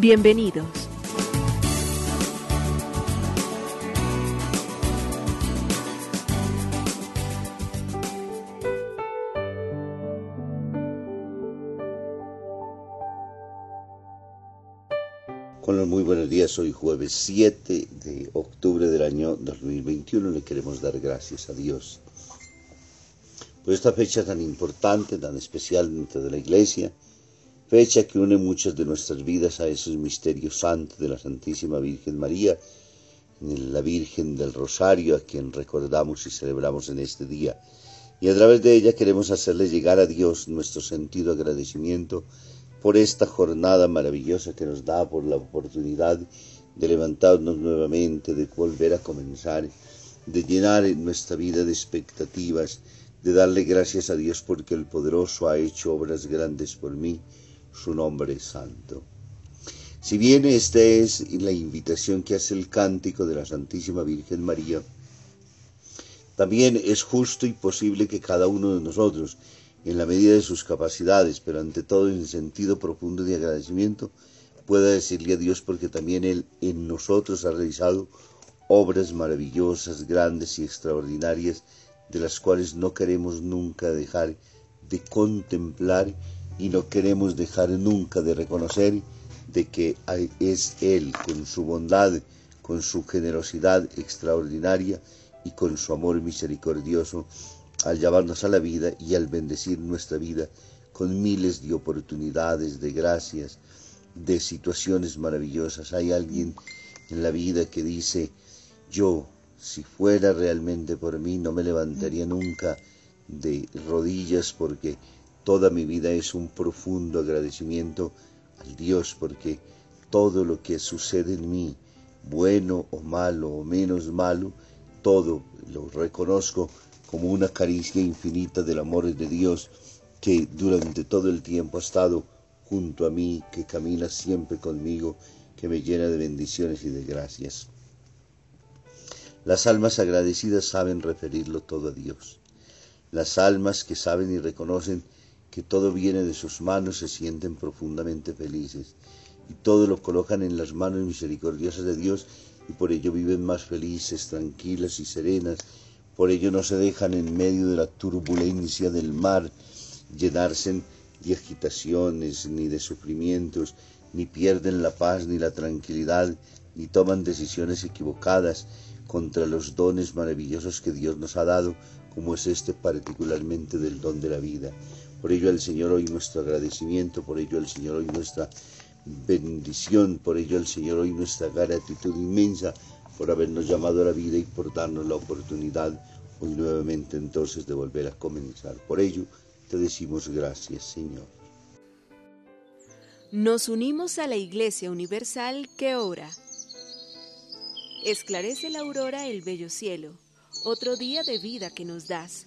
Bienvenidos. Los muy buenos días, hoy jueves 7 de octubre del año 2021 le queremos dar gracias a Dios por esta fecha tan importante, tan especial dentro de la Iglesia, fecha que une muchas de nuestras vidas a esos misterios santos de la Santísima Virgen María, la Virgen del Rosario, a quien recordamos y celebramos en este día. Y a través de ella queremos hacerle llegar a Dios nuestro sentido de agradecimiento por esta jornada maravillosa que nos da, por la oportunidad de levantarnos nuevamente, de volver a comenzar, de llenar nuestra vida de expectativas, de darle gracias a Dios porque el poderoso ha hecho obras grandes por mí, su nombre santo. Si bien esta es la invitación que hace el cántico de la Santísima Virgen María, también es justo y posible que cada uno de nosotros, en la medida de sus capacidades, pero ante todo en sentido profundo de agradecimiento, pueda decirle a Dios porque también Él en nosotros ha realizado obras maravillosas, grandes y extraordinarias de las cuales no queremos nunca dejar de contemplar y no queremos dejar nunca de reconocer de que es Él con su bondad, con su generosidad extraordinaria y con su amor misericordioso al llevarnos a la vida y al bendecir nuestra vida con miles de oportunidades, de gracias, de situaciones maravillosas. Hay alguien en la vida que dice, yo si fuera realmente por mí, no me levantaría nunca de rodillas porque toda mi vida es un profundo agradecimiento al Dios porque todo lo que sucede en mí, bueno o malo o menos malo, todo lo reconozco como una caricia infinita del amor de Dios que durante todo el tiempo ha estado junto a mí, que camina siempre conmigo, que me llena de bendiciones y de gracias. Las almas agradecidas saben referirlo todo a Dios. Las almas que saben y reconocen que todo viene de sus manos se sienten profundamente felices y todo lo colocan en las manos misericordiosas de Dios y por ello viven más felices, tranquilas y serenas. Por ello no se dejan en medio de la turbulencia del mar llenarse de agitaciones ni de sufrimientos, ni pierden la paz ni la tranquilidad, ni toman decisiones equivocadas, contra los dones maravillosos que Dios nos ha dado, como es este particularmente del don de la vida. Por ello al Señor hoy nuestro agradecimiento, por ello al Señor hoy nuestra bendición, por ello al Señor hoy nuestra gratitud inmensa por habernos llamado a la vida y por darnos la oportunidad hoy nuevamente entonces de volver a comenzar. Por ello te decimos gracias, Señor. Nos unimos a la Iglesia Universal que ora. Esclarece la aurora el bello cielo, otro día de vida que nos das.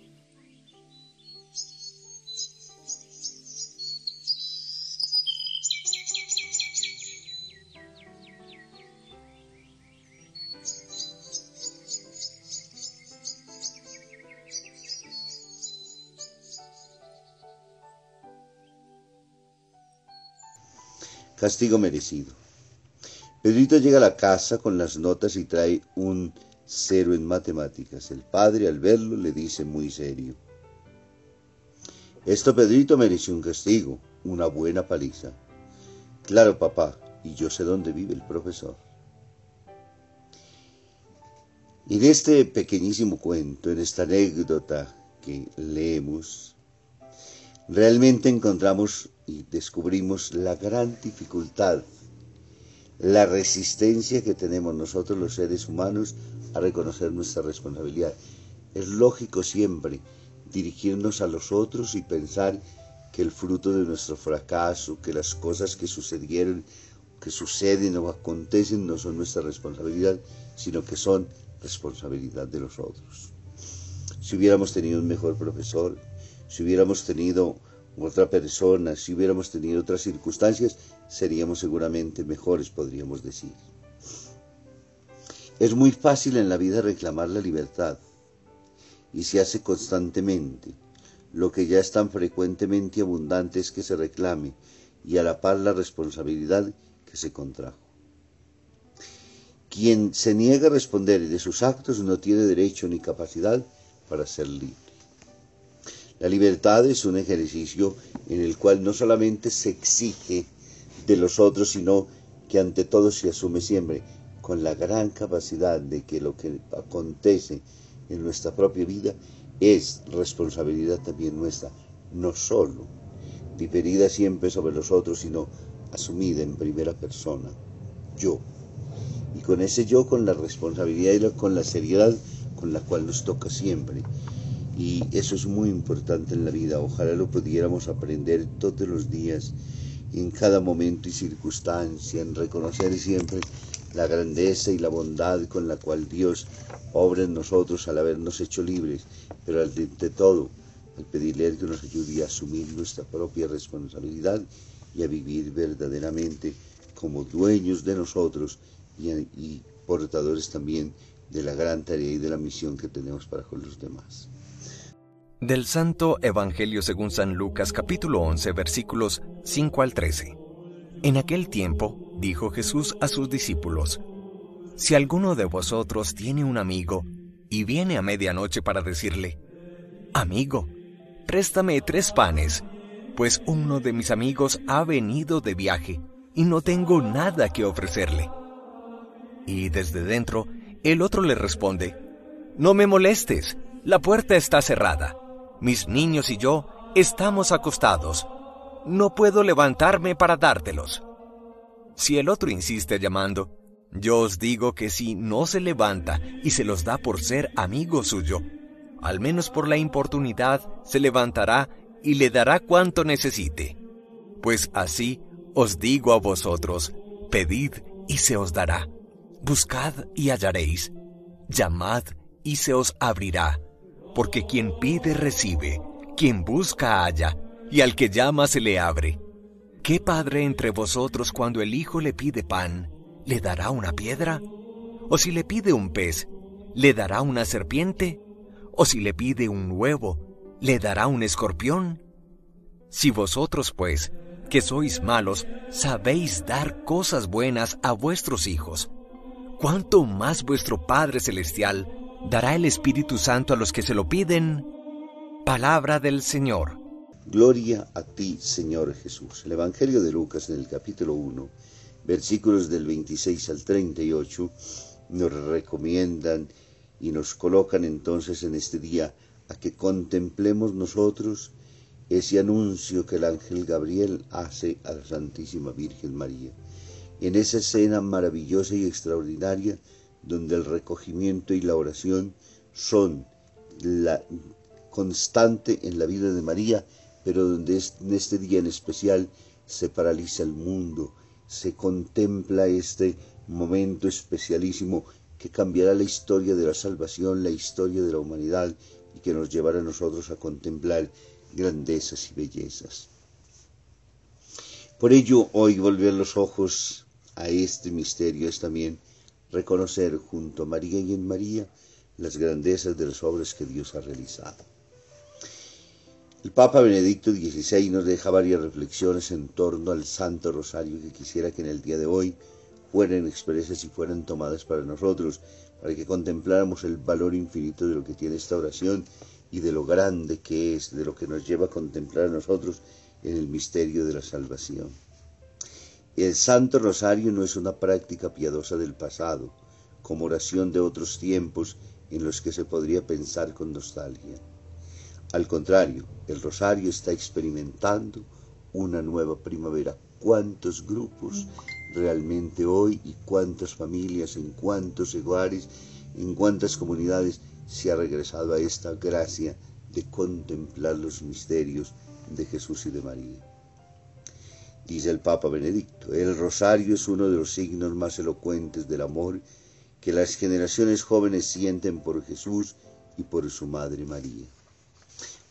Castigo merecido. Pedrito llega a la casa con las notas y trae un cero en matemáticas. El padre al verlo le dice muy serio. Esto Pedrito mereció un castigo, una buena paliza. Claro, papá, y yo sé dónde vive el profesor. En este pequeñísimo cuento, en esta anécdota que leemos, realmente encontramos y descubrimos la gran dificultad, la resistencia que tenemos nosotros los seres humanos a reconocer nuestra responsabilidad. Es lógico siempre dirigirnos a los otros y pensar que el fruto de nuestro fracaso, que las cosas que sucedieron, que suceden o acontecen no son nuestra responsabilidad, sino que son responsabilidad de los otros. Si hubiéramos tenido un mejor profesor, si hubiéramos tenido otra persona, si hubiéramos tenido otras circunstancias, seríamos seguramente mejores, podríamos decir. Es muy fácil en la vida reclamar la libertad y se hace constantemente. Lo que ya es tan frecuentemente abundante es que se reclame y a la par la responsabilidad que se contrajo. Quien se niega a responder de sus actos no tiene derecho ni capacidad para ser libre. La libertad es un ejercicio en el cual no solamente se exige de los otros, sino que ante todo se asume siempre con la gran capacidad de que lo que acontece en nuestra propia vida es responsabilidad también nuestra, no solo diferida siempre sobre los otros, sino asumida en primera persona, yo. Y con ese yo, con la responsabilidad y con la seriedad con la cual nos toca siempre. Y eso es muy importante en la vida. Ojalá lo pudiéramos aprender todos los días, en cada momento y circunstancia, en reconocer siempre la grandeza y la bondad con la cual Dios obra en nosotros al habernos hecho libres, pero ante todo, al pedirle que nos ayude a asumir nuestra propia responsabilidad y a vivir verdaderamente como dueños de nosotros y, y portadores también de la gran tarea y de la misión que tenemos para con los demás. Del Santo Evangelio según San Lucas capítulo 11 versículos 5 al 13. En aquel tiempo dijo Jesús a sus discípulos, Si alguno de vosotros tiene un amigo y viene a medianoche para decirle, Amigo, préstame tres panes, pues uno de mis amigos ha venido de viaje y no tengo nada que ofrecerle. Y desde dentro el otro le responde, No me molestes, la puerta está cerrada. Mis niños y yo estamos acostados no puedo levantarme para dártelos. Si el otro insiste llamando, yo os digo que si no se levanta y se los da por ser amigo suyo, al menos por la importunidad se levantará y le dará cuanto necesite. Pues así os digo a vosotros, pedid y se os dará, buscad y hallaréis, llamad y se os abrirá, porque quien pide recibe, quien busca halla, y al que llama se le abre. ¿Qué padre entre vosotros cuando el hijo le pide pan, le dará una piedra? ¿O si le pide un pez, le dará una serpiente? ¿O si le pide un huevo, le dará un escorpión? Si vosotros, pues, que sois malos, sabéis dar cosas buenas a vuestros hijos, ¿cuánto más vuestro Padre Celestial dará el Espíritu Santo a los que se lo piden? Palabra del Señor. Gloria a ti, Señor Jesús. El Evangelio de Lucas en el capítulo 1, versículos del 26 al 38, nos recomiendan y nos colocan entonces en este día a que contemplemos nosotros ese anuncio que el ángel Gabriel hace a la Santísima Virgen María. En esa escena maravillosa y extraordinaria donde el recogimiento y la oración son la constante en la vida de María pero donde en este día en especial se paraliza el mundo, se contempla este momento especialísimo que cambiará la historia de la salvación, la historia de la humanidad y que nos llevará a nosotros a contemplar grandezas y bellezas. Por ello, hoy volver los ojos a este misterio es también reconocer junto a María y en María las grandezas de las obras que Dios ha realizado. El Papa Benedicto XVI nos deja varias reflexiones en torno al Santo Rosario que quisiera que en el día de hoy fueran expresas y fueran tomadas para nosotros, para que contempláramos el valor infinito de lo que tiene esta oración y de lo grande que es, de lo que nos lleva a contemplar a nosotros en el misterio de la salvación. El Santo Rosario no es una práctica piadosa del pasado, como oración de otros tiempos en los que se podría pensar con nostalgia. Al contrario, el Rosario está experimentando una nueva primavera. ¿Cuántos grupos realmente hoy y cuántas familias, en cuántos hogares, en cuántas comunidades se ha regresado a esta gracia de contemplar los misterios de Jesús y de María? Dice el Papa Benedicto, el rosario es uno de los signos más elocuentes del amor que las generaciones jóvenes sienten por Jesús y por su Madre María.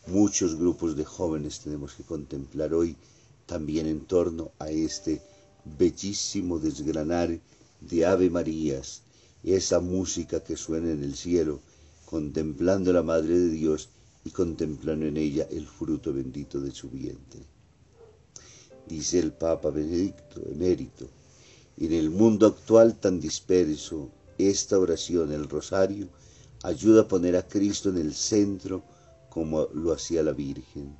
Muchos grupos de jóvenes tenemos que contemplar hoy también en torno a este bellísimo desgranar de Ave Marías, esa música que suena en el cielo, contemplando la Madre de Dios y contemplando en ella el fruto bendito de su vientre. Dice el Papa Benedicto, emérito, en el mundo actual tan disperso, esta oración, el rosario, ayuda a poner a Cristo en el centro como lo hacía la Virgen,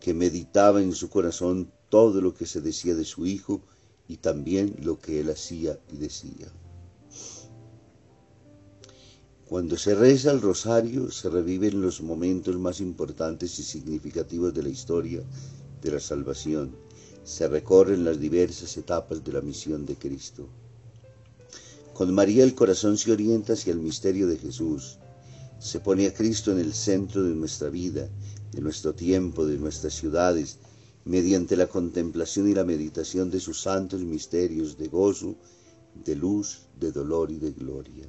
que meditaba en su corazón todo lo que se decía de su Hijo y también lo que él hacía y decía. Cuando se reza el rosario se reviven los momentos más importantes y significativos de la historia de la salvación. Se recorren las diversas etapas de la misión de Cristo. Con María el corazón se orienta hacia el misterio de Jesús. Se pone a Cristo en el centro de nuestra vida, de nuestro tiempo, de nuestras ciudades, mediante la contemplación y la meditación de sus santos misterios de gozo, de luz, de dolor y de gloria.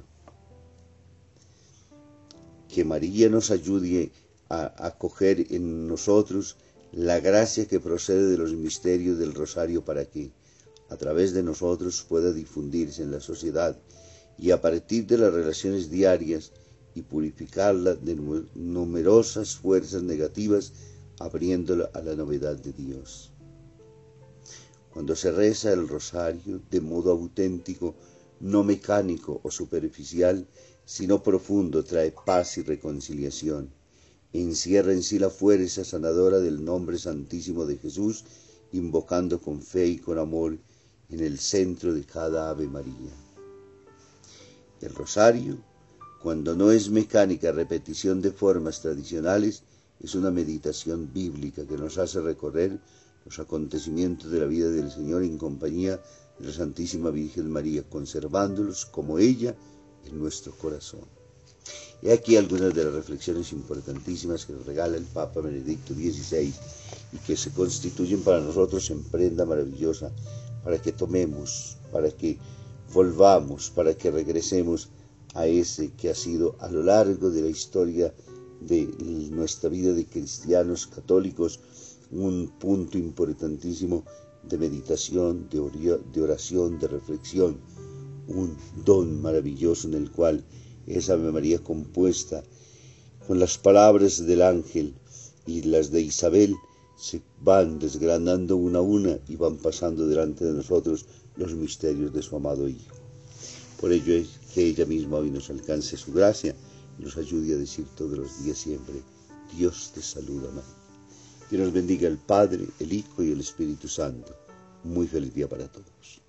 Que María nos ayude a acoger en nosotros la gracia que procede de los misterios del rosario para que, a través de nosotros pueda difundirse en la sociedad y a partir de las relaciones diarias y purificarla de numerosas fuerzas negativas, abriéndola a la novedad de Dios. Cuando se reza el rosario de modo auténtico, no mecánico o superficial, sino profundo, trae paz y reconciliación. Encierra en sí la fuerza sanadora del nombre santísimo de Jesús, invocando con fe y con amor en el centro de cada Ave María. El rosario, cuando no es mecánica repetición de formas tradicionales, es una meditación bíblica que nos hace recorrer los acontecimientos de la vida del Señor en compañía de la Santísima Virgen María, conservándolos como ella en nuestro corazón. He aquí algunas de las reflexiones importantísimas que nos regala el Papa Benedicto XVI y que se constituyen para nosotros en prenda maravillosa para que tomemos, para que volvamos, para que regresemos a ese que ha sido a lo largo de la historia de nuestra vida de cristianos católicos un punto importantísimo de meditación, de oración, de reflexión, un don maravilloso en el cual esa Ave María compuesta con las palabras del ángel y las de Isabel se van desgranando una a una y van pasando delante de nosotros los misterios de su amado Hijo. Por ello es que ella misma hoy nos alcance su gracia y nos ayude a decir todos los días siempre, Dios te saluda, María. Que nos bendiga el Padre, el Hijo y el Espíritu Santo. Muy feliz día para todos.